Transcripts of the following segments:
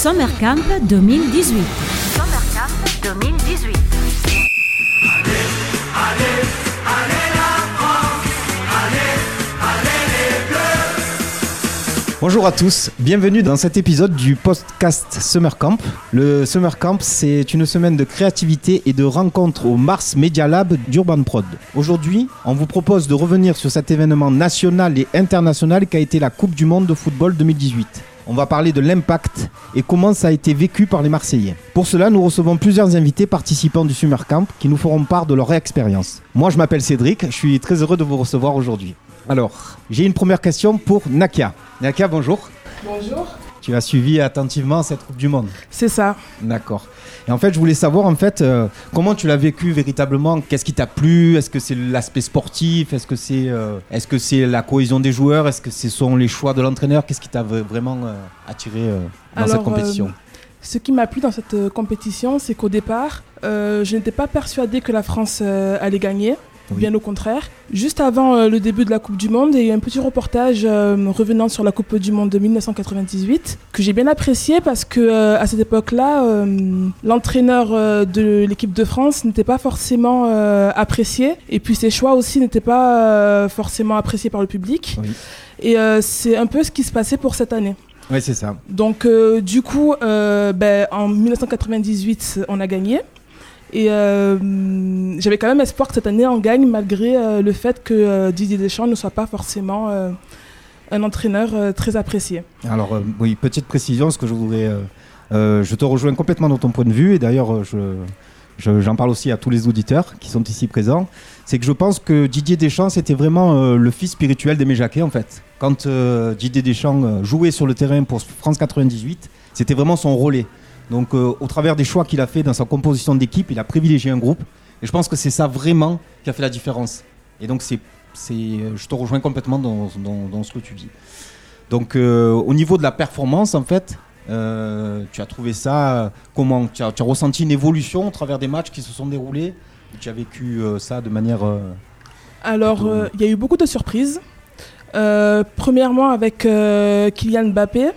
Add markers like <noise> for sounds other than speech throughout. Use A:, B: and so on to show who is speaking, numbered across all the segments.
A: Summer Camp 2018.
B: Summer Camp 2018.
C: Bonjour à tous, bienvenue dans cet épisode du podcast Summer Camp. Le Summer Camp, c'est une semaine de créativité et de rencontres au Mars Media Lab d'Urban Prod. Aujourd'hui, on vous propose de revenir sur cet événement national et international qu'a été la Coupe du Monde de football 2018. On va parler de l'impact et comment ça a été vécu par les Marseillais. Pour cela, nous recevons plusieurs invités participants du Summer Camp qui nous feront part de leur expérience. Moi, je m'appelle Cédric, je suis très heureux de vous recevoir aujourd'hui. Alors, j'ai une première question pour Nakia. Nakia, bonjour.
D: Bonjour.
C: Tu as suivi attentivement cette Coupe du Monde.
D: C'est ça.
C: D'accord. Et en fait, je voulais savoir en fait euh, comment tu l'as vécu véritablement? Qu'est-ce qui t'a plu? Est-ce que c'est l'aspect sportif? Est-ce que c'est euh, est-ce que c'est la cohésion des joueurs? Est-ce que ce sont les choix de l'entraîneur? Qu'est-ce qui t'a vraiment euh, attiré dans cette compétition?
D: Ce qui m'a plu dans cette compétition, c'est qu'au départ, je n'étais pas persuadée que la France allait gagner.
C: Oui.
D: Bien au contraire. Juste avant euh, le début de la Coupe du Monde, il y a eu un petit reportage euh, revenant sur la Coupe du Monde de 1998 que j'ai bien apprécié parce que euh, à cette époque-là, l'entraîneur de l'équipe de France n'était pas forcément apprécié et puis ses choix aussi n'étaient pas forcément appréciés par le public.
C: Oui.
D: Et c'est un peu ce qui se passait pour cette année.
C: Oui, c'est ça.
D: Donc du coup, ben, en 1998, on a gagné. Et euh, j'avais quand même espoir que cette année on gagne malgré euh, le fait que euh, Didier Deschamps ne soit pas forcément un entraîneur très apprécié.
C: Alors oui, petite précision, ce que je voudrais, je te rejoins complètement dans ton point de vue et d'ailleurs je je- j'en parle aussi à tous les auditeurs qui sont ici présents, c'est que je pense que Didier Deschamps c'était vraiment le fils spirituel d'Aimé Jacquet en fait. Quand Didier Deschamps jouait sur le terrain pour France 98, c'était vraiment son relais. Donc euh, au travers des choix qu'il a fait dans sa composition d'équipe, il a privilégié un groupe et je pense que c'est ça vraiment qui a fait la différence. Et donc c'est c'est je te rejoins complètement dans, dans- dans ce que tu dis. Donc euh, au niveau de la performance, en fait, euh, tu as trouvé ça comment tu as, tu as ressenti une évolution au travers des matchs qui se sont déroulés? Ou Tu as vécu ça de manière...
D: Alors
C: Plutôt-
D: il y a eu beaucoup de surprises. Premièrement avec Kylian Mbappé.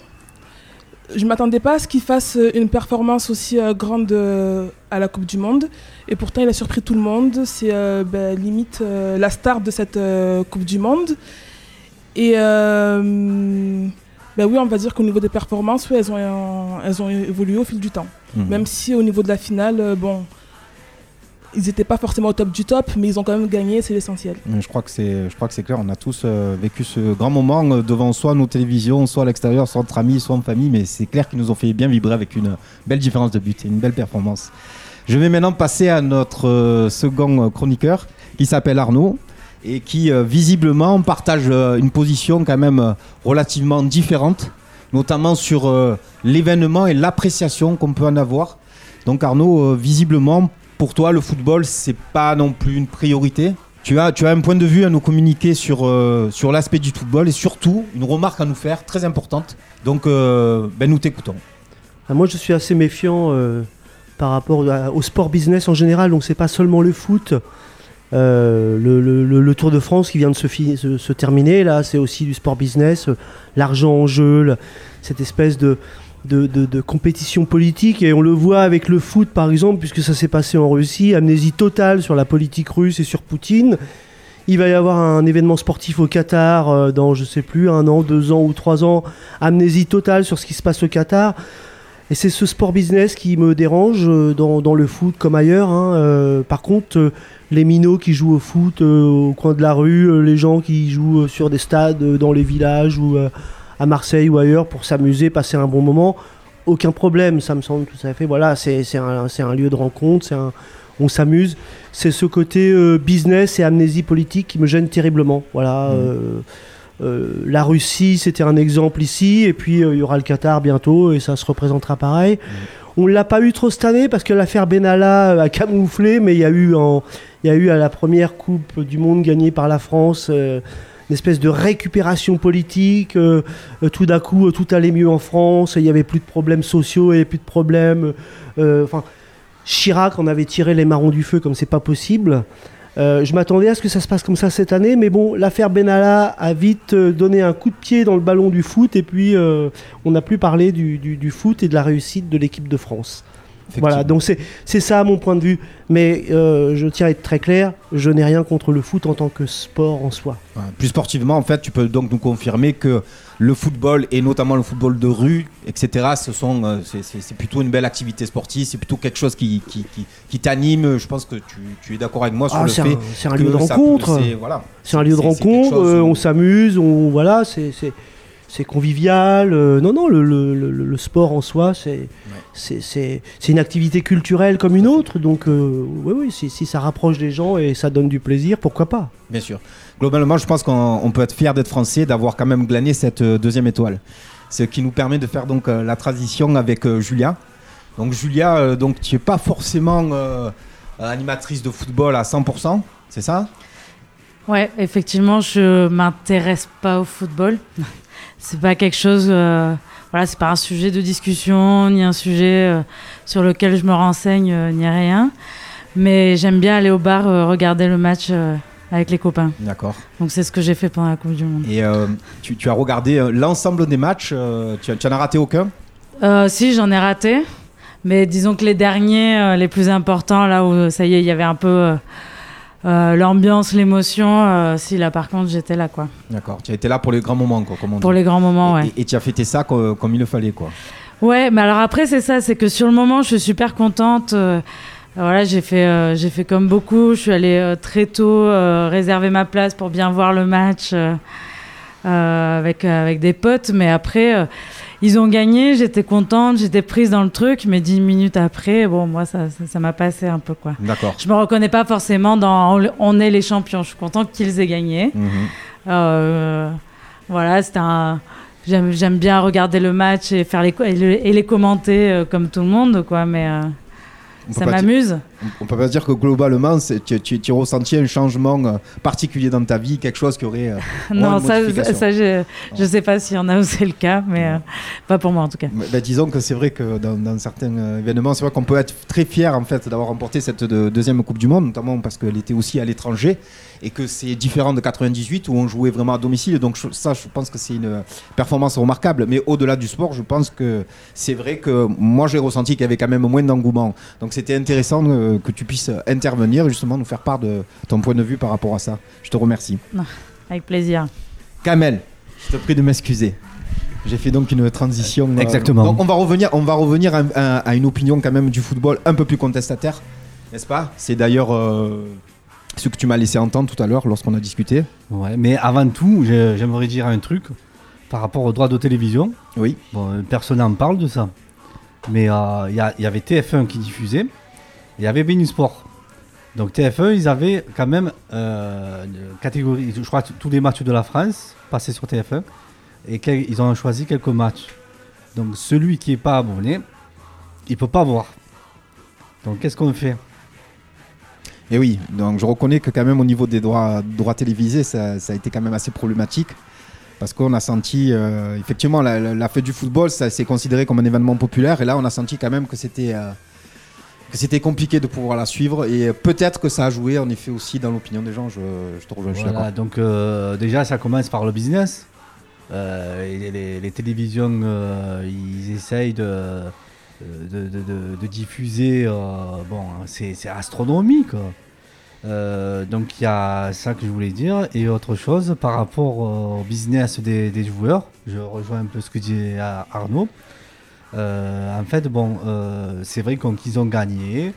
D: Je ne m'attendais pas à ce qu'il fasse euh, une performance aussi euh, grande euh, à la Coupe du Monde. Et pourtant, il a surpris tout le monde. C'est euh, ben, limite la star de cette Coupe du Monde. Et ben oui, on va dire qu'au niveau des performances, oui, elles, ont, elles ont évolué au fil du temps.
C: hmm.
D: Même si au niveau de la finale, bon, ils n'étaient pas forcément au top du top, mais ils ont quand même gagné, c'est l'essentiel.
C: Je crois que c'est, je crois que c'est clair. On a tous euh, vécu ce grand moment euh, devant soit nos télévisions, soit à l'extérieur, soit entre amis, soit en famille. Mais c'est clair qu'ils nous ont fait bien vibrer avec une belle différence de but et une belle performance. Je vais maintenant passer à notre euh, second chroniqueur qui s'appelle Arnaud et qui visiblement partage une position quand même relativement différente, notamment sur l'événement et l'appréciation qu'on peut en avoir. Donc Arnaud, visiblement pour toi le football c'est pas non plus une priorité? Tu as, tu as un point de vue à nous communiquer sur, euh, sur l'aspect du football et surtout une remarque à nous faire très importante. Donc euh, ben, nous t'écoutons.
E: Ah, Moi, je suis assez méfiant euh, par rapport au sport business en général. Donc, c'est pas seulement le foot. Le, Tour de France qui vient de se, se- terminer, là, c'est aussi du sport business. L'argent en jeu, cette espèce de, de, compétition politique. Et on le voit avec le foot, par exemple, puisque ça s'est passé en Russie. Amnésie totale sur la politique russe et sur Poutine. Il va y avoir un événement sportif au Qatar euh, dans, je sais plus, un an, deux ans ou trois ans. Amnésie totale sur ce qui se passe au Qatar. Et c'est ce sport business qui me dérange euh, dans, le foot comme ailleurs. hein. Euh, par contre, les minots qui jouent au foot au coin de la rue, les gens qui jouent sur des stades dans les villages ou à Marseille ou ailleurs pour s'amuser, passer un bon moment, aucun problème. Ça me semble tout à fait. Voilà, c'est un, un lieu de rencontre, c'est on s'amuse. C'est ce côté euh, business et amnésie politique qui me gêne terriblement. Voilà.
C: Mhm.
E: euh, euh, la Russie, c'était un exemple ici, et puis il y aura le Qatar bientôt, et ça se représentera pareil. On ne l'a pas eu trop cette année parce que l'affaire Benalla a camouflé, mais il y a eu, en, il y a eu à la première Coupe du Monde gagnée par la France une espèce de récupération politique. euh, euh, tout d'un coup, euh, tout allait mieux en France, il n'y avait plus de problèmes sociaux, il n'y avait plus de problèmes. Enfin, Chirac en avait tiré les marrons du feu comme c'est pas possible. Je m'attendais à ce que ça se passe comme ça cette année, mais bon, l'affaire Benalla a vite donné un coup de pied dans le ballon du foot, et puis on n'a plus parlé du foot et de la réussite de l'équipe de France. Voilà, donc c'est ça mon point de vue. Mais euh, je tiens à être très clair, je n'ai rien contre le foot en tant que sport en soi.
C: Ouais, Plus sportivement, en fait, tu peux donc nous confirmer que le football et notamment le football de rue, etc., ce sont, euh, c'est- plutôt une belle activité sportive, c'est plutôt quelque chose qui, qui, qui, qui t'anime. Je pense que tu, tu es d'accord avec moi sur
E: Ah,
C: le
E: c'est
C: fait
E: un, c'est un lieu de rencontre.
C: c'est- voilà.
E: Un lieu de rencontre,
C: chose
E: euh, on s'amuse, on voilà, c'est c'est convivial. euh, non non, le, le- le- le sport en soi, c'est une activité culturelle comme une autre. Donc euh, oui oui, si, si ça rapproche des gens et ça donne du plaisir, pourquoi pas?
C: Bien sûr. Globalement, je pense qu'on on peut être fier d'être français, d'avoir quand même glané cette euh, deuxième étoile. Ce qui nous permet de faire donc euh, la transition avec euh, Julia. Donc Julia, euh, donc tu es pas forcément euh, animatrice de football à 100%, c'est ça?
F: Ouais, effectivement, je m'intéresse pas au football. C'est pas quelque chose. euh, voilà, c'est pas un sujet de discussion, ni un sujet euh, sur lequel je me renseigne, euh, ni rien. Mais j'aime bien aller au bar regarder le match avec les copains.
C: D'accord.
F: Donc c'est ce que j'ai fait pendant la Coupe du Monde.
C: Et tu, tu as regardé l'ensemble des matchs, tu, tu en as raté aucun?
F: Si, j'en ai raté. Mais disons que les derniers, les plus importants, là où ça y est, il y avait un peu euh, l'ambiance, l'émotion, euh, si là par contre j'étais là quoi.
C: D'accord. Tu as été là pour les grands moments, quoi, comme on
F: Pour
C: dit.
F: les grands moments, ouais.
C: et, et tu as fêté ça co- comme, il le fallait, quoi.
F: Ouais, mais alors après c'est ça, c'est que sur le moment je suis super contente. euh, voilà, j'ai fait, j'ai fait comme beaucoup. Je suis allée très tôt réserver ma place pour bien voir le match avec avec des potes. Mais après, ils ont gagné, j'étais contente, j'étais prise dans le truc. Mais dix minutes après, bon, moi ça, m'a passé un peu quoi.
C: D'accord.
F: Je me reconnais pas forcément dans on- est les champions. Je suis contente qu'ils aient gagné.
C: Mhm.
F: Euh, voilà, c'était un. J'aime, bien regarder le match et faire les et, le- et les commenter euh, comme tout le monde, quoi. Mais euh, ça m'amuse.
C: On peut pas dire que globalement, tu, tu, tu ressenti un changement euh, particulier dans ta vie, quelque chose qui aurait. euh, <laughs>
F: non, ça, je, je sais pas s'il y en a où c'est le cas, mais euh, pas pour moi en tout cas.
C: bah, disons que c'est vrai que dans, dans certains événements, c'est vrai qu'on peut être très fier en fait d'avoir remporté cette de- deuxième Coupe du Monde, notamment parce qu'elle était aussi à l'étranger et que c'est différent de 98 où on jouait vraiment à domicile. Donc je- ça, je pense que c'est une performance remarquable. Mais au-delà du sport, je pense que c'est vrai que moi j'ai ressenti qu'il y avait quand même moins d'engouement. Donc c'était intéressant euh, que tu puisses intervenir et justement nous faire part de ton point de vue par rapport à ça. Je te remercie.
F: Avec plaisir.
C: Kamel, je te prie de m'excuser. J'ai fait donc une transition. euh,
G: Exactement.
C: donc on va revenir, on va revenir à, à- à une opinion quand même du football un peu plus contestataire, n'est-ce pas? C'est d'ailleurs euh, ce que tu m'as laissé entendre tout à l'heure lorsqu'on a discuté.
G: Ouais, mais avant tout, j'ai- j'aimerais dire un truc par rapport aux droits de télévision.
C: Oui.
G: Bon, personne n'en parle de ça. Mais euh, il y, avait TF1 qui diffusait, il y avait Sport. Donc TF1, ils avaient quand même euh, catégorie, je crois tous les matchs de la France passaient sur TF1, et quel- ils ont choisi quelques matchs. Donc celui qui n'est pas abonné, il peut pas voir. Donc qu'est-ce qu'on fait?
C: Et oui, donc je reconnais que quand même au niveau des droits, droits télévisés, ça, a été quand même assez problématique. Parce qu'on a senti, euh, effectivement, la fête du football, ça s'est considéré comme un événement populaire. Et là, on a senti quand même que c'était euh, que c'était compliqué de pouvoir la suivre. Et peut-être que ça a joué, en effet, aussi dans l'opinion des gens. Je, je te rejoins, je suis
G: Voilà,
C: d'accord.
G: donc euh, déjà ça commence par le business. Euh, les, les télévisions, euh, ils essayent de, de, de- de- de diffuser. euh, bon, c'est astronomique. Euh, donc il y a ça que je voulais dire. Et autre chose par rapport au business des, des joueurs, je rejoins un peu ce que dit Ar- Arnaud. Euh, en fait, bon, euh, c'est vrai qu'ils ont gagné.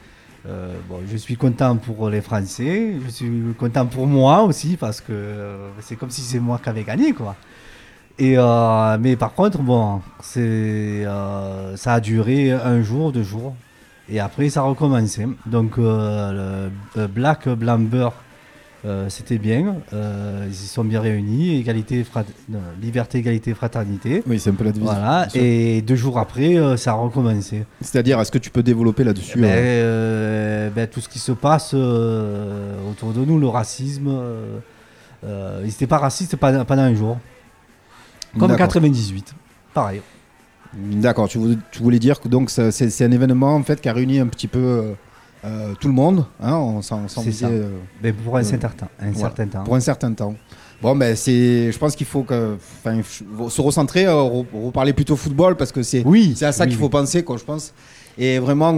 G: Euh, bon, je suis content pour les Français, je suis content pour moi aussi parce que c'est comme si c'est moi qui avais gagné quoi. Et mais par contre bon, c'est ça a duré un jour, deux jours et après ça a recommencé. Donc le Black Blamber euh, c'était bien, euh, ils se sont bien réunis, égalité, frat- non, liberté, égalité, fraternité.
C: Oui, c'est un peu la division.
G: Voilà, et deux jours après, euh, ça a recommencé.
C: C'est-à-dire, est-ce que tu peux développer là-dessus
G: Ben,
C: euh
G: euh, ben, tout ce qui se passe autour de nous, le racisme, ils n'étaient pas racistes pendant, pendant un jour. Comme
C: D'accord.
G: 98, pareil.
C: D'accord, tu, voulais- dire que donc c'est un événement en fait qui a réuni un petit peu euh, tout le monde. Hein, on s'en euh,
G: Mais pour un,
C: Euh,
G: certain, temps- un
C: voilà.
G: certain temps.
C: pour un certain temps. Bon, ben c'est, je pense qu'il faut que, se recentrer, re- reparler plutôt football parce que c'est,
G: Oui,
C: c'est à ça
G: oui,
C: qu'il faut penser, quoi, je pense. Et vraiment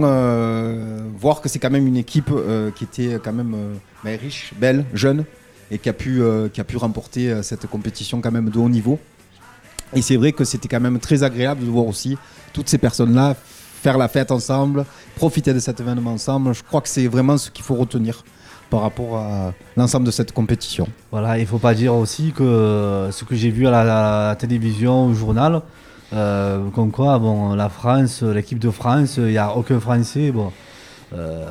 C: voir que c'est quand même une équipe qui était quand même ben, riche, belle, jeune, et qui a pu, euh, qui a pu remporter euh, cette compétition quand même de haut niveau. Et c'est vrai que c'était quand même très agréable de voir aussi toutes ces personnes-là faire la fête ensemble, profiter de cet événement ensemble. Je crois que c'est vraiment ce qu'il faut retenir par rapport à l'ensemble de cette compétition.
G: Voilà, il faut pas dire aussi que ce que j'ai vu à la, télévision, au journal, euh, comme quoi, bon, la France, l'équipe de France, il n'y a aucun Français, bon, euh,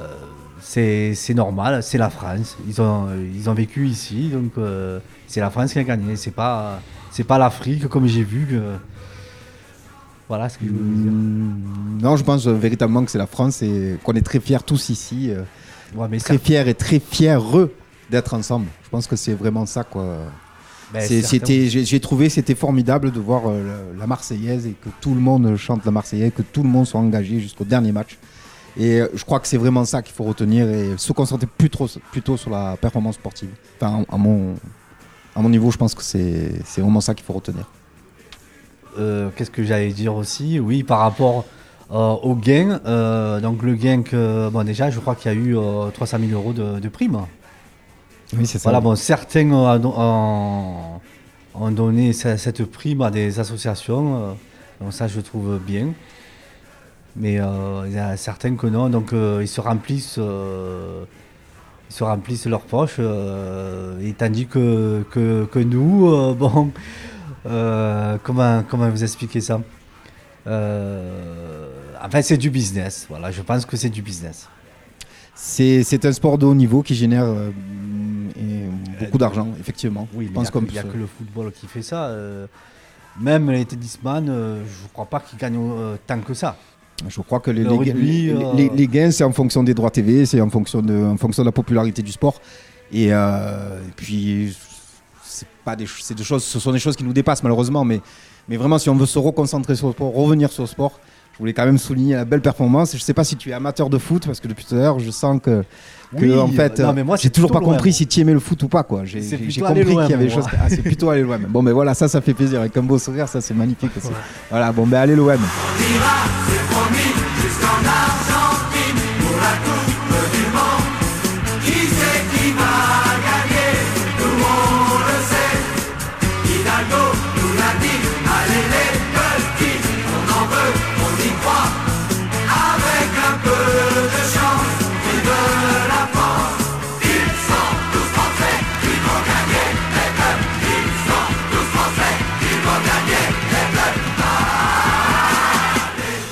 G: c'est normal, c'est la France. Ils ont, ils ont vécu ici, donc euh, c'est la France qui a gagné. C'est pas, pas l'Afrique comme j'ai vu. Voilà ce que je voulais dire.
C: Mm, Non, je pense euh, véritablement que c'est la France et qu'on est très fiers tous ici, euh,
G: Ouais, mais
C: très fiers et très fiers d'être ensemble. Je pense que c'est vraiment ça quoi.
G: Ben,
C: C'est-
G: certains-
C: C'était, j'ai j'ai trouvé c'était formidable de voir euh, la, la Marseillaise et que tout le monde chante la Marseillaise, que tout le monde soit engagé jusqu'au dernier match. Et euh, je crois que c'est vraiment ça qu'il faut retenir et se concentrer plus trop, plutôt sur la performance sportive. Enfin, à mon, à mon niveau, je pense que c'est c'est vraiment ça qu'il faut retenir.
G: Euh, Qu'est-ce que j'allais dire aussi? Oui, par rapport euh, au gain. euh, donc le gain que, bon déjà, je crois qu'il y a eu euh, 300 000 euros de, de prime.
C: Oui, c'est ça.
G: Voilà, bon, certains ont, donné ce- cette prime à des associations. donc ça, je trouve bien. Mais euh, il y a certains que non. Donc euh, ils se remplissent. euh, ils se remplissent leurs poches, et tandis que, que, que nous, <laughs> bon, euh, comment, comment vous expliquer ça? Euh, Enfin, c'est du business. Voilà, je pense que c'est du business.
C: C'est un sport de haut niveau qui génère euh, beaucoup d'argent, effectivement.
G: Oui, mais il n'y a, que le football qui fait ça. même les tennisman, je ne crois pas qu'ils gagnent tant que ça.
C: Je crois que les,
G: Le
C: les-
G: rugby,
C: les- les- les gains, c'est en fonction des droits TV, c'est en fonction de, en fonction de la popularité du sport. Et, euh, et puis, c'est pas des, des choses, ce sont des choses qui nous dépassent malheureusement, mais, mais vraiment, si on veut se reconcentrer sur le sport, revenir sur le sport, je voulais quand même souligner la belle performance. Je sais pas si tu es amateur de foot, parce que depuis tout à l'heure, je sens que, que
G: Oui,
C: en fait,
G: non, mais moi,
C: j'ai toujours pas compris si tu aimais le foot ou pas, quoi. J'ai
G: C'est
C: j'ai-
G: plutôt
C: j'ai
G: aller
C: compris qu'il y avait des choses. Ah, c'est plutôt aller l'OM. Bon, mais voilà, ça, ça fait plaisir avec un beau sourire, ça, c'est magnifique aussi. Voilà, bon, ben allez l'OM.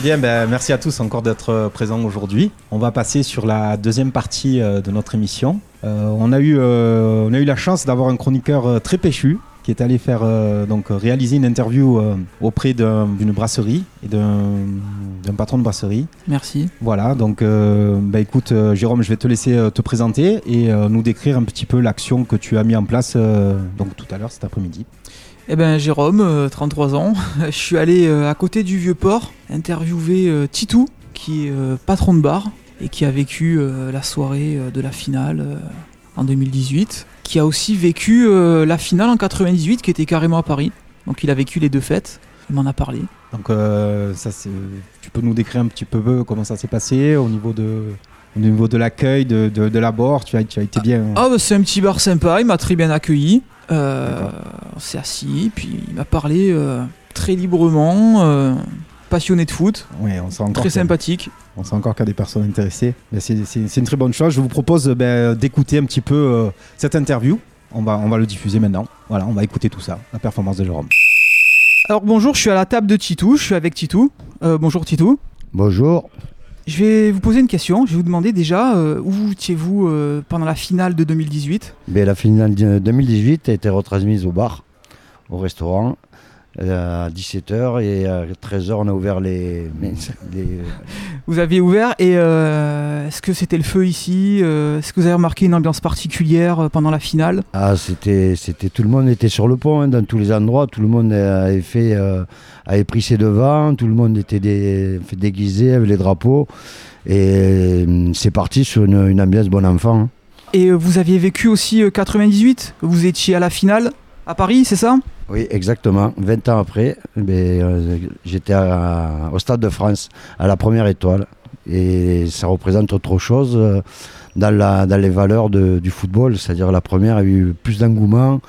C: Bien, ben, merci à tous encore d'être euh, présents aujourd'hui. On va passer sur la deuxième partie euh, de notre émission. Euh, on, a eu, euh, on a eu la chance d'avoir un chroniqueur très péchu qui est allé faire euh, donc réaliser une interview auprès d'un- d'une brasserie et d'un patron de brasserie.
H: Merci.
C: Voilà, donc bah, écoute Jérôme, je vais te laisser te présenter et nous décrire un petit peu l'action que tu as mis en place donc tout à l'heure cet après-midi.
H: Eh ben Jérôme, euh, 33 ans, <laughs> je suis allé euh, à côté du vieux port interviewer euh, Titou, qui est euh, patron de bar et qui a vécu euh, la soirée euh, de la finale euh, en 2018, qui a aussi vécu euh, la finale en 98 qui était carrément à Paris. Donc il a vécu les deux fêtes, il m'en a parlé.
C: Donc euh, ça c'est, tu peux nous décrire un petit peu comment ça s'est passé au niveau de au niveau de l'accueil de, de, de l'abord, tu as, tu as été bien.
H: Ah bah, c'est un petit bar sympa, il m'a très bien accueilli. Euh, on s'est assis, puis il m'a parlé euh, très librement, euh, passionné de foot,
C: Ouais, on sent encore
H: très sympathique.
C: On sent encore qu'il y a des personnes intéressées. Mais c'est, c'est- c'est une très bonne chose. Je vous propose euh, ben, d'écouter un petit peu euh, cette interview. On va, on va le diffuser maintenant. Voilà, on va écouter tout ça, la performance de Jérôme.
H: Alors bonjour, je suis à la table de Titou, je suis avec Titou. Euh, bonjour Titou.
I: Bonjour.
H: Je vais vous poser une question, je vais vous demander déjà euh, où étiez-vous euh, pendant la finale de 2018
I: Ben, la finale de 2018 a été retransmise au bar, au restaurant, à 17h et à 13h on a ouvert les, <laughs> les,
H: Vous aviez ouvert et euh, est-ce que c'était le feu ici euh, Est-ce que vous avez remarqué une ambiance particulière euh, pendant la finale?
I: Ah, c'était, c'était tout le monde était sur le pont, hein, dans tous les endroits. Tout le monde avait fait, euh, avait pris ses devants. Tout le monde était dé- déguisé avec les drapeaux. Et euh, c'est parti sur une, une ambiance bon enfant. hein.
H: Et euh, vous aviez vécu aussi euh, 98 Vous étiez à la finale? À Paris, c'est ça?
I: Oui, exactement. 20 ans après, ben, euh, j'étais au Stade de France, à la première étoile. Et ça représente autre chose euh, dans, les valeurs du football. C'est-à-dire la première a eu plus d'engouement.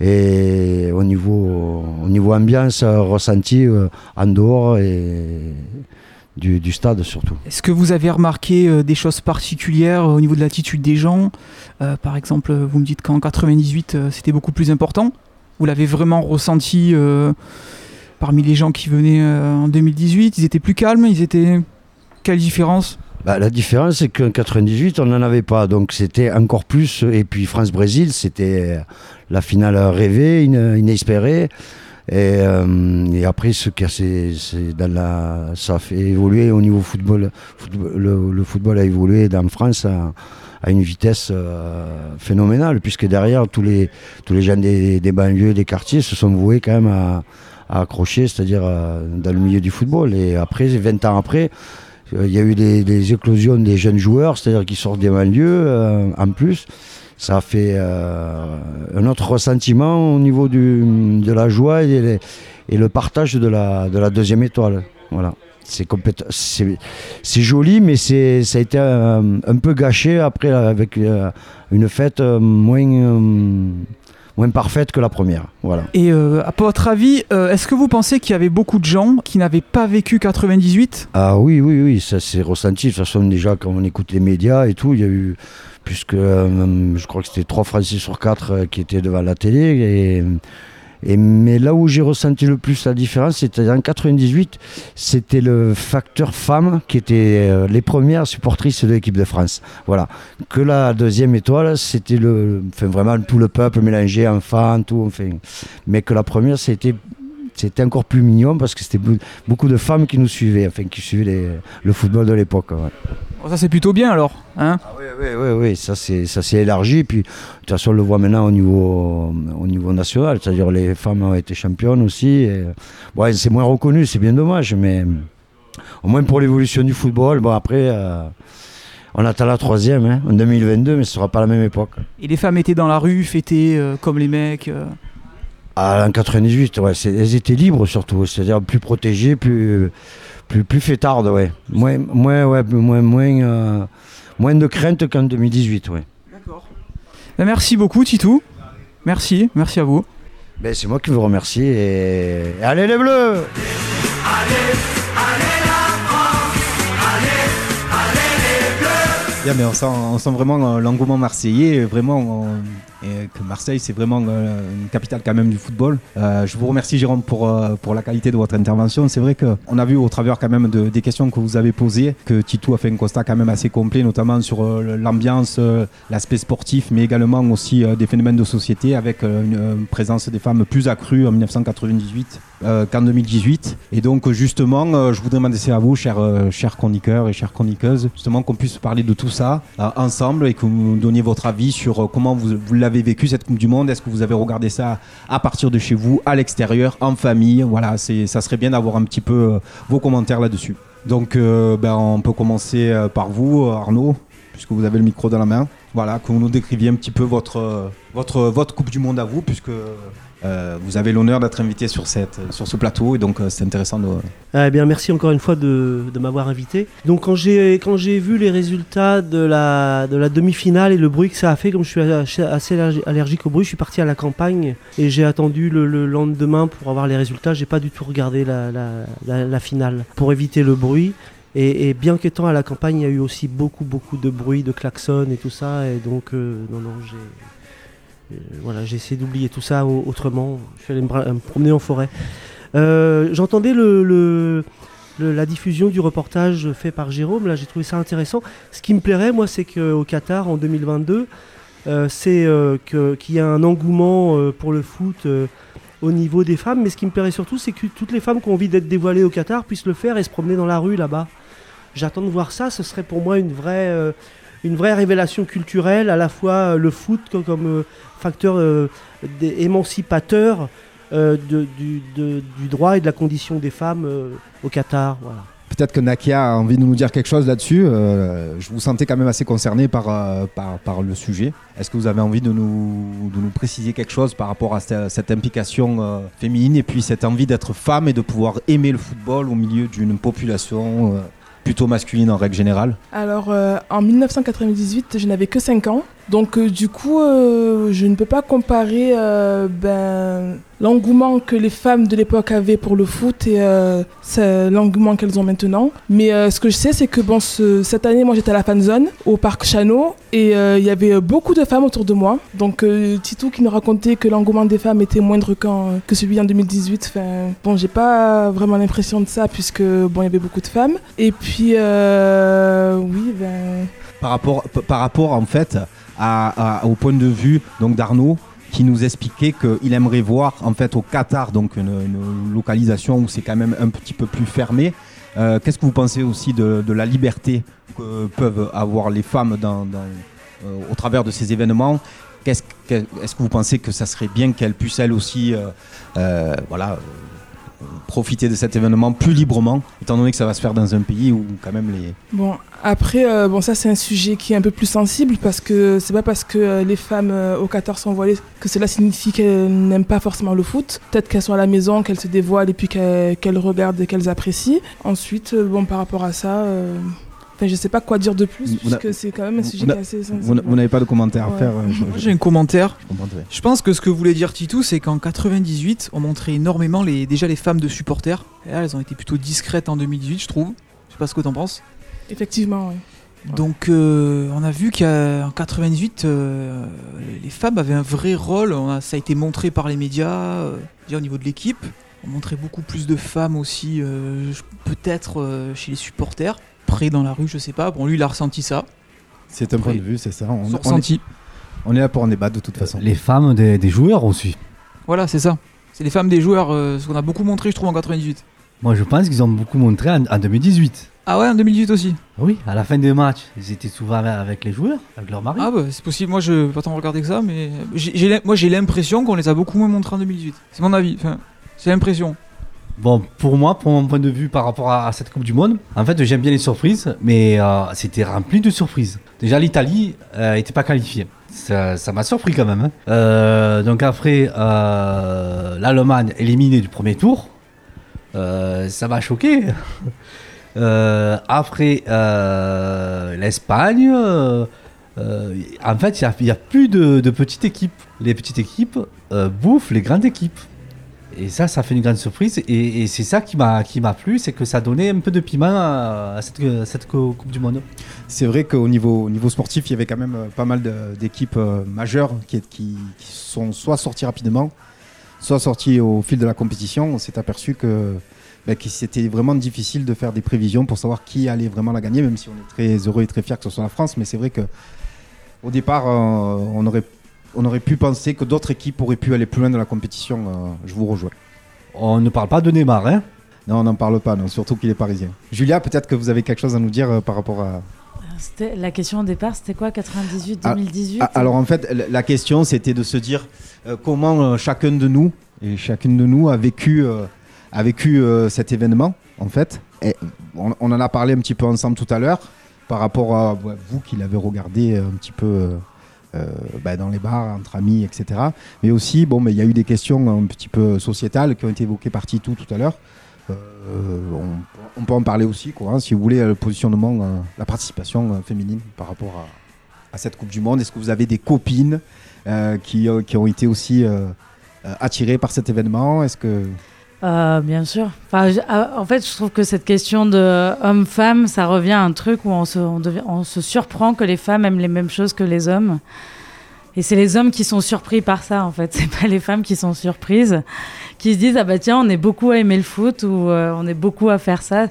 I: Et au niveau, au niveau ambiance euh, ressentie euh, en dehors et du, du stade surtout.
H: Est-ce que vous avez remarqué euh, des choses particulières euh, au niveau de l'attitude des gens? Euh, Par exemple, vous me dites qu'en 98, euh, c'était beaucoup plus important. Vous l'avez vraiment ressenti parmi les gens qui venaient en 2018 Ils étaient plus calmes Ils étaient... Quelle différence?
I: Bah, la différence, c'est qu'en 98, on n'en avait pas. Donc c'était encore plus. Et puis France-Brésil, c'était la finale rêvée, ine- inespérée. Et, euh, et après, ce qui dans la, ça a fait évoluer au niveau football. le, le football a évolué dans France à, à une vitesse euh, phénoménale, puisque derrière, tous les, tous les gens des, des banlieues, des quartiers se sont voués quand même à, à accrocher, c'est-à-dire euh, dans le milieu du football. Et après, 20 ans après, euh, Il y a eu des, des éclosions des jeunes joueurs, c'est-à-dire qui sortent des banlieues euh, en plus. Ça a fait euh, un autre ressentiment au niveau du, de la joie et, les- et le partage de la, de la deuxième étoile. Voilà. C'est c'est c'est joli, mais c'est ça a été euh, un peu gâché après avec euh, une fête euh, moins, euh, moins parfaite que la première. Voilà.
H: Et euh, à votre avis, euh, est-ce que vous pensez qu'il y avait beaucoup de gens qui n'avaient pas vécu 98
I: Ah oui, oui, oui, ça s'est ressenti. De toute façon, déjà, quand on écoute les médias et tout, il y a eu, puisque euh, je crois que c'était 3 Français sur 4 qui étaient devant la télé. Et, mais là où j'ai ressenti le plus la différence, c'était en 98, c'était le facteur femme qui était euh, les premières supportrices de l'équipe de France. Voilà. Que la deuxième étoile, c'était le, enfin, vraiment tout le peuple mélangé, enfants, tout. Enfin, mais que la première, c'était c'était encore plus mignon parce que c'était beaucoup de femmes qui nous suivaient, enfin qui suivaient le football de l'époque.
H: Bon, Ça c'est plutôt bien alors. Hein
I: Oui, oui, oui, oui, ça c'est ça s'est élargi. Puis de toute façon, on le voit maintenant au niveau au niveau national, c'est-à-dire les femmes ont été championnes aussi. et- ouais, c'est moins reconnu, c'est bien dommage, mais au moins pour l'évolution du football. Bon après, euh, on attend la troisième hein, en 2022, mais ce sera pas la même époque.
H: Et les femmes étaient dans la rue, fêtaient euh, comme les mecs. euh.
I: Ah, en 98, ouais, elles étaient libres surtout, c'est-à-dire plus protégées, plus, plus, plus fêtardes, ouais. Moins, moins, ouais, moins, moins, euh, moins de crainte qu'en 2018, ouais.
H: Ben, merci beaucoup Titou. Merci, merci à vous.
I: Ben, c'est moi qui vous remercie et, et allez les bleus
C: Bien, mais on sent, on sent vraiment l'engouement marseillais, vraiment on- et que Marseille c'est vraiment euh, une capitale quand même du football. Euh, je vous remercie Jérôme pour, euh, pour la qualité de votre intervention. C'est vrai qu'on a vu au travers quand même de- des questions que vous avez posées que Titou a fait un constat quand même assez complet, notamment sur l'ambiance, l'aspect sportif, mais également aussi des phénomènes de société avec une présence des femmes plus accrue en 1998 euh, qu'en 2018. Et donc justement, euh, je voudrais m'adresser à vous, chers, euh, chers chroniqueurs et chères chroniqueuses, justement qu'on puisse parler de tout ça euh, ensemble et que vous nous donniez votre avis sur euh, comment vous, vous l'avez vécu cette Coupe du Monde. Est-ce que vous avez regardé ça à partir de chez vous, à l'extérieur, en famille? Voilà, ça serait bien d'avoir un petit peu euh, vos commentaires là-dessus. Donc euh, ben, on peut commencer euh, par vous, Arnaud, puisque vous avez le micro dans la main. Voilà, que vous nous décriviez un petit peu votre, euh, votre, votre Coupe du Monde à vous, puisque euh, vous avez l'honneur d'être invité sur, cette, sur ce plateau, et donc euh, c'est intéressant de...
E: Eh bien, merci encore une fois de, m'avoir invité. Donc, quand j'ai vu les résultats de la de la demi-finale et le bruit que ça a fait, comme je suis assez assez allergi- allergique au bruit, je suis parti à la campagne et j'ai attendu le, le lendemain pour avoir les résultats. J'ai pas du tout regardé la, la, finale pour éviter le bruit. Et, bien qu'étant à la campagne, il y a eu aussi beaucoup beaucoup de bruit, de klaxons et tout ça. Et donc, euh, non, non, j'ai voilà, j'ai d'oublier tout ça au- autrement. Je suis allé me, promener en forêt. Euh, J'entendais la diffusion du reportage fait par Jérôme. Là, j'ai trouvé ça intéressant. Ce qui me plairait, moi, c'est qu'au Qatar, en 2022, euh, c'est euh, qu'il y a un engouement pour le foot au niveau des femmes. Mais ce qui me plairait surtout, c'est que toutes les femmes qui ont envie d'être dévoilées au Qatar puissent le faire et se promener dans la rue là-bas. j'attends de voir ça. Ce serait pour moi une vraie, une vraie révélation culturelle, à la fois euh, le foot comme, euh, facteur euh, émancipateur du, droit et de la condition des femmes au Qatar. Voilà.
C: Peut-être que Nakia a envie de nous dire quelque chose là-dessus. Je vous sentais quand même assez concerné par, par, le sujet. Est-ce que vous avez envie de nous, de nous préciser quelque chose par rapport à cette, implication féminine et puis cette envie d'être femme et de pouvoir aimer le football au milieu d'une population plutôt masculine en règle générale?
D: Alors, euh, en 1998, je n'avais que 5 ans. Donc, euh, du coup, euh, je ne peux pas comparer euh, ben, l'engouement que les femmes de l'époque avaient pour le foot et l'engouement qu'elles ont maintenant. Mais ce que je sais, c'est que cette année, moi, j'étais à la fan zone, au parc Chano, et il y avait beaucoup de femmes autour de moi. Donc, Titou qui nous racontait que l'engouement des femmes était moindre que celui en 2018. Enfin, bon, j'ai pas vraiment l'impression de ça, puisque bon, il y avait beaucoup de femmes. Et puis, oui, ben.
C: par rapport, par rapport en fait au point de vue donc d'Arnaud qui nous expliquait qu'il aimerait voir en fait au Qatar donc une, localisation où c'est quand même un petit peu plus fermé. Euh, Qu'est-ce que vous pensez aussi de, la liberté que peuvent avoir les femmes euh, au travers de ces événements? Est-ce que vous pensez que ça serait bien qu'elles puissent elles aussi euh, voilà, profiter de cet événement plus librement, étant donné que ça va se faire dans un pays où quand même les,
D: Bon, après, euh, bon, ça c'est un sujet qui est un peu plus sensible parce que c'est pas parce que euh, les femmes euh, au Qatar sont voilées que cela signifie qu'elles n'aiment pas forcément le foot. Peut-être qu'elles sont à la maison, qu'elles se dévoilent et puis qu'elles regardent et qu'elles apprécient. Ensuite, euh, bon, par rapport à ça, enfin, je sais pas quoi dire de plus puisque c'est quand même un sujet qui est assez sensible.
C: Vous, n'avez pas de commentaire à
D: Ouais.
C: faire euh,
H: j'ai un commentaire.
C: je.
H: Je pense que ce que voulait dire Titou, c'est qu'en 98, on montrait énormément les, déjà les femmes de supporters. Et là, elles ont été plutôt discrètes en 2018, je trouve. Je sais pas ce que t'en penses.
D: Effectivement, oui.
H: Donc, euh, on a vu qu'en 98, euh, les femmes avaient un vrai rôle. On a- ça a été montré par les médias, euh, déjà au niveau de l'équipe. On montrait beaucoup plus de femmes aussi, euh, peut-être euh, chez les supporters. Près dans la rue, je sais pas. Bon, lui, il a ressenti ça.
C: C'est un point de vue, c'est ça. On, on est,
H: ressenti.
C: on est là pour en débattre de toute façon.
G: Les femmes des, des joueurs aussi.
H: Voilà, c'est ça. C'est les femmes des joueurs, euh, ce qu'on a beaucoup montré, je trouve, en 98.
G: Moi, je pense qu'ils ont beaucoup montré en, en 2018.
H: Ah ouais, en 2018 aussi.
G: Oui, à la fin des matchs, ils étaient souvent avec- les joueurs, avec leur mari.
H: Ah bah c'est possible, moi je vais pas tant regarder que ça, mais j'ai- moi j'ai l'impression qu'on les a beaucoup moins montrés en 2018. C'est mon avis, enfin, c'est l'impression.
G: Bon, pour moi, pour mon point de vue par rapport à, cette Coupe du Monde, en fait, j'aime bien les surprises, mais euh, c'était rempli de surprises. Déjà, l'Italie n'était pas qualifiée. Ça m'a surpris quand même. hein. Euh, donc après, euh, l'Allemagne éliminée du premier tour, euh, ça m'a choqué. <laughs> Euh, après, euh, l'Espagne, euh, euh, en fait, il n'y a, plus de, de petites équipes. Les petites équipes euh, bouffent les grandes équipes. Et ça, ça fait une grande surprise. Et, c'est ça qui m'a qui m'a plu, c'est que ça donnait un peu de piment à, cette, co- Coupe du Monde.
C: C'est vrai qu'au niveau, au niveau sportif, il y avait quand même euh, pas mal d'équipes euh, majeures qui, qui, sont soit sorties rapidement, soit sorties au fil de la compétition. On s'est aperçu que, bah, que c'était vraiment difficile de faire des prévisions pour savoir qui allait vraiment la gagner, même si on est très heureux et très fiers que ce soit la France. Mais c'est vrai que au départ, euh, on, aurait, on aurait pu penser que d'autres équipes auraient pu aller plus loin dans la compétition. euh, je vous rejoins.
G: On ne parle pas de Neymar, hein
C: Non, on n'en parle pas, non, surtout qu'il est parisien. Julia, peut-être que vous avez quelque chose à nous dire euh, par rapport à,
F: C'était- La question au départ, c'était quoi 98,
C: Ah,
F: 2018
C: Ah, Alors en fait, la question c'était de se dire euh, comment euh, chacun de nous et chacune de nous a vécu, euh, a vécu euh, cet événement en fait. Et on, on en a parlé un petit peu ensemble tout à l'heure par rapport à ouais, vous qui l'avez regardé un petit peu bah, dans les bars entre amis, etc. Mais aussi, bon, mais il y a eu des questions un petit peu sociétales qui ont été évoquées par Titou tout à l'heure. Euh, on, peut en parler aussi, quoi, hein, si vous voulez, euh, le positionnement, euh, la participation euh, féminine par rapport à, à cette Coupe du Monde Est-ce que vous avez des copines euh, qui, euh, qui ont été aussi euh, euh, attirées par cet événement? Est-ce que
F: Euh, bien sûr. Ah, en fait, je trouve que cette question de homme-femme, ça revient à un truc où on se surprend que les femmes aiment les mêmes choses que les hommes. Et c'est les hommes qui sont surpris par ça, en fait. <laughs> C'est pas les femmes qui sont surprises, qui se disent ah bah tiens, on est beaucoup à aimer le foot ou euh, on est beaucoup à faire ça.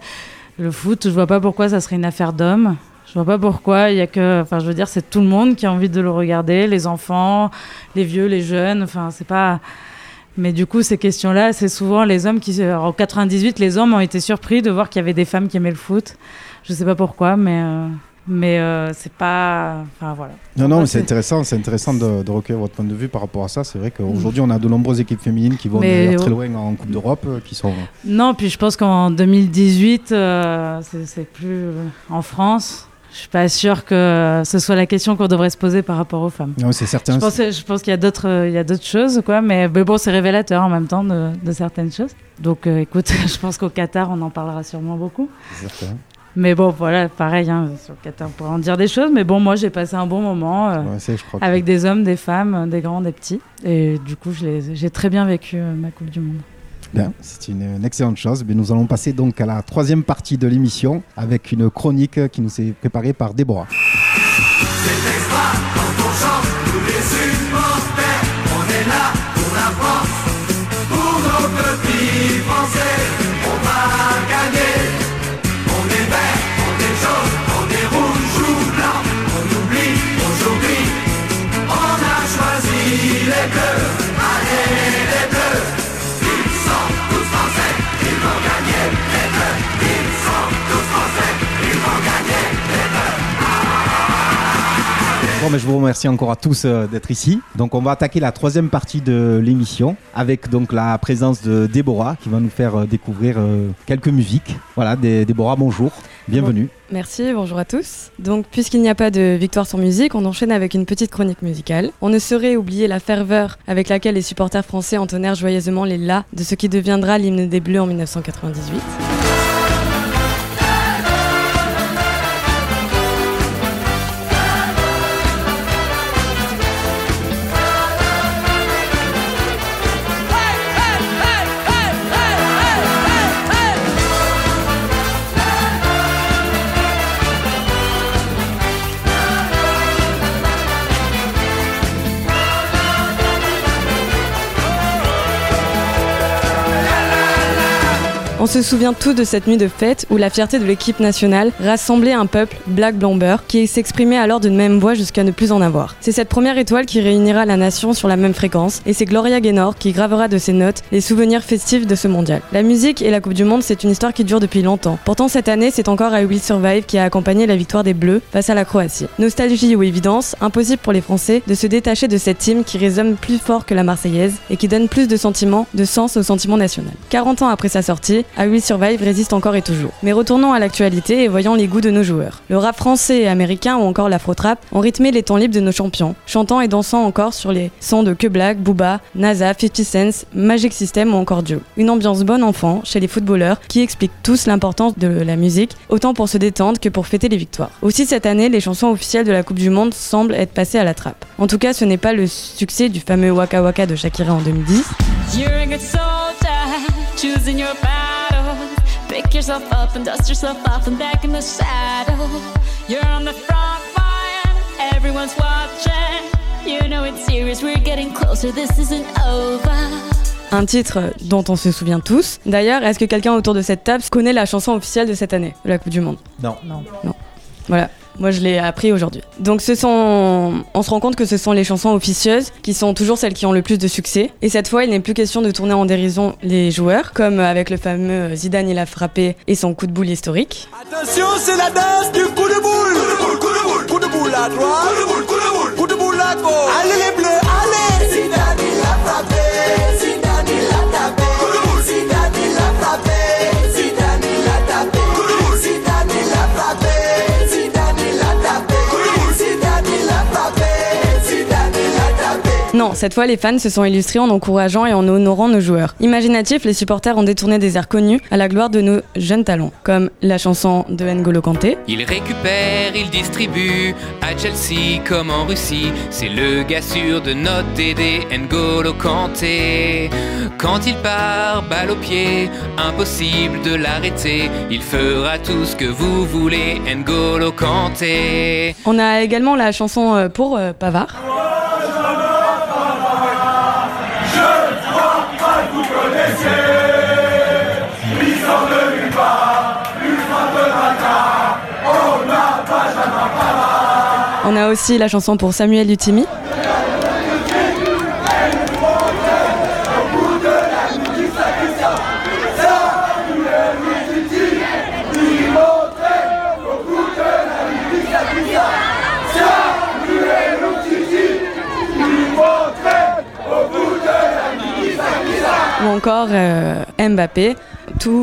F: Le foot, je vois pas pourquoi ça serait une affaire d'hommes. Je vois pas pourquoi il y a que, enfin, je veux dire, c'est tout le monde qui a envie de le regarder, les enfants, les vieux, les jeunes. Enfin, c'est pas. Mais du coup, ces questions-là, c'est souvent les hommes qui. alors, en 98, les hommes ont été surpris de voir qu'il y avait des femmes qui aimaient le foot. Je sais pas pourquoi, mais. euh, mais euh, c'est pas. Enfin, voilà.
C: Non, non, c'est intéressant, c'est intéressant de, de recueillir votre point de vue par rapport à ça. C'est vrai qu'aujourd'hui, on a de nombreuses équipes féminines qui vont
F: Mais
C: très loin en Coupe d'Europe, euh, qui sont.
F: Non, puis je pense qu'en 2018, euh, c'est plus. euh, en France, je suis pas sûre que ce soit la question qu'on devrait se poser par rapport aux femmes.
C: Non, c'est certain.
F: Je pense, je pense qu'il y a d'autres, euh, il y a d'autres choses, quoi. Mais, mais bon, c'est révélateur en même temps de, de certaines choses. Donc, euh, écoute, <laughs> je pense qu'au Qatar, on en parlera sûrement beaucoup.
C: c'est certain.
F: Mais bon, voilà, pareil, hein, sur le Qatar, on pourrait en dire des choses. Mais bon, moi, j'ai passé un bon moment euh,
C: Ouais, que-
F: avec des hommes, des femmes, des grands, des petits. Et du coup, j'ai très bien vécu euh, ma Coupe du Monde.
C: C'est une, excellente chose. Mais nous allons passer donc à la troisième partie de l'émission avec une chronique qui nous est préparée par Déborah. Bon, je vous remercie encore à tous euh, d'être ici. Donc, on va attaquer la troisième partie de l'émission avec donc la présence de Déborah qui va nous faire euh, découvrir euh, quelques musiques. Voilà, Dé- Déborah, bonjour, bienvenue.
J: Merci, bonjour à tous. Donc, puisqu'il n'y a pas de victoire sans musique, on enchaîne avec une petite chronique musicale. On ne saurait oublier la ferveur avec laquelle les supporters français entonnèrent joyeusement les la de ce qui deviendra l'hymne des Bleus en 1998. On se souvient tous de cette nuit de fête où la fierté de l'équipe nationale rassemblait un peuple, Black Blamber, qui s'exprimait alors d'une même voix jusqu'à ne plus en avoir. C'est cette première étoile qui réunira la nation sur la même fréquence, et c'est Gloria Gaynor qui gravera de ses notes les souvenirs festifs de ce mondial. La musique et la Coupe du Monde, c'est une histoire qui dure depuis longtemps. Pourtant, cette année, c'est encore I Will Survive qui a accompagné la victoire des Bleus face à la Croatie. Nostalgie ou évidence, impossible pour les Français de se détacher de cette team qui résonne plus fort que la Marseillaise et qui donne plus de sentiments, de sens au sentiment national. 40 ans après sa sortie, I Will Survive résiste encore et toujours. Mais retournons à l'actualité et voyons les goûts de nos joueurs. Le rap français et américain ou encore l'afro-trap ont rythmé les temps libres de nos champions, chantant et dansant encore sur les sons de Que Black, Booba, NASA, 50 Cent, Magic System ou encore Joe. Une ambiance bonne enfant chez les footballeurs qui expliquent tous l'importance de la musique, autant pour se détendre que pour fêter les victoires. Aussi cette année, les chansons officielles de la Coupe du Monde semblent être passées à la trappe. En tout cas, ce n'est pas le succès du fameux Waka Waka de Shakira en 2010,
K: Pick yourself up and dust yourself off and back in the saddle. You're on the front line, everyone's watching. You know it's serious, we're getting closer, this isn't over.
J: Un titre dont on se souvient tous. D'ailleurs, est-ce que quelqu'un autour de cette table connaît la chanson officielle de cette année de la Coupe du Monde?
C: Non.
F: Non.
J: Voilà. Moi, je l'ai appris aujourd'hui. Donc, ce sont, on se rend compte que ce sont les chansons officieuses qui sont toujours celles qui ont le plus de succès. Et cette fois, il n'est plus question de tourner en dérision les joueurs, comme avec le fameux Zidane il a frappé et son coup de boule historique.
L: Attention, c'est la danse du coup de boule. Coup de boule, coup de boule, coup de boule à droite. Coup de boule, coup de boule, coup de boule à gauche. Allez les bleus, allez. Zidane
J: Non, cette fois, les fans se sont illustrés en encourageant et en honorant nos joueurs. Imaginatifs, les supporters ont détourné des airs connus à la gloire de nos jeunes talents, comme la chanson de N'Golo Kanté,
M: Il récupère, il distribue à Chelsea comme en Russie. C'est le gars sûr de notre DD N'Golo Kanté. Quand il part, balle au pied, impossible de l'arrêter. Il fera tout ce que vous voulez, N'Golo Kanté.
J: On a également la chanson euh, pour euh, Pavard. On a aussi la chanson pour Samuel Utimi. ou encore euh, Mbappé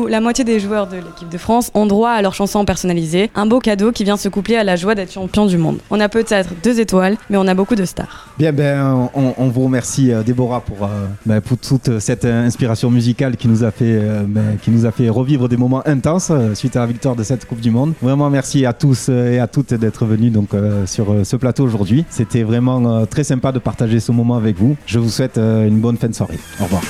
J: la moitié des joueurs de l'équipe de France ont droit à leur chanson personnalisée, un beau cadeau qui vient se coupler à la joie d'être champion du monde. On a peut-être deux étoiles, mais on a beaucoup de stars.
C: Bien, ben, on, vous remercie, euh, Déborah, pour, euh, ben, pour toute cette euh, inspiration musicale qui nous a fait, ben, qui nous a fait revivre des moments intenses suite à la victoire de cette Coupe du Monde. Vraiment, merci à tous et à toutes d'être venus donc sur ce plateau aujourd'hui. C'était vraiment très sympa de partager ce moment avec vous. Je vous souhaite une bonne fin de soirée. Au revoir.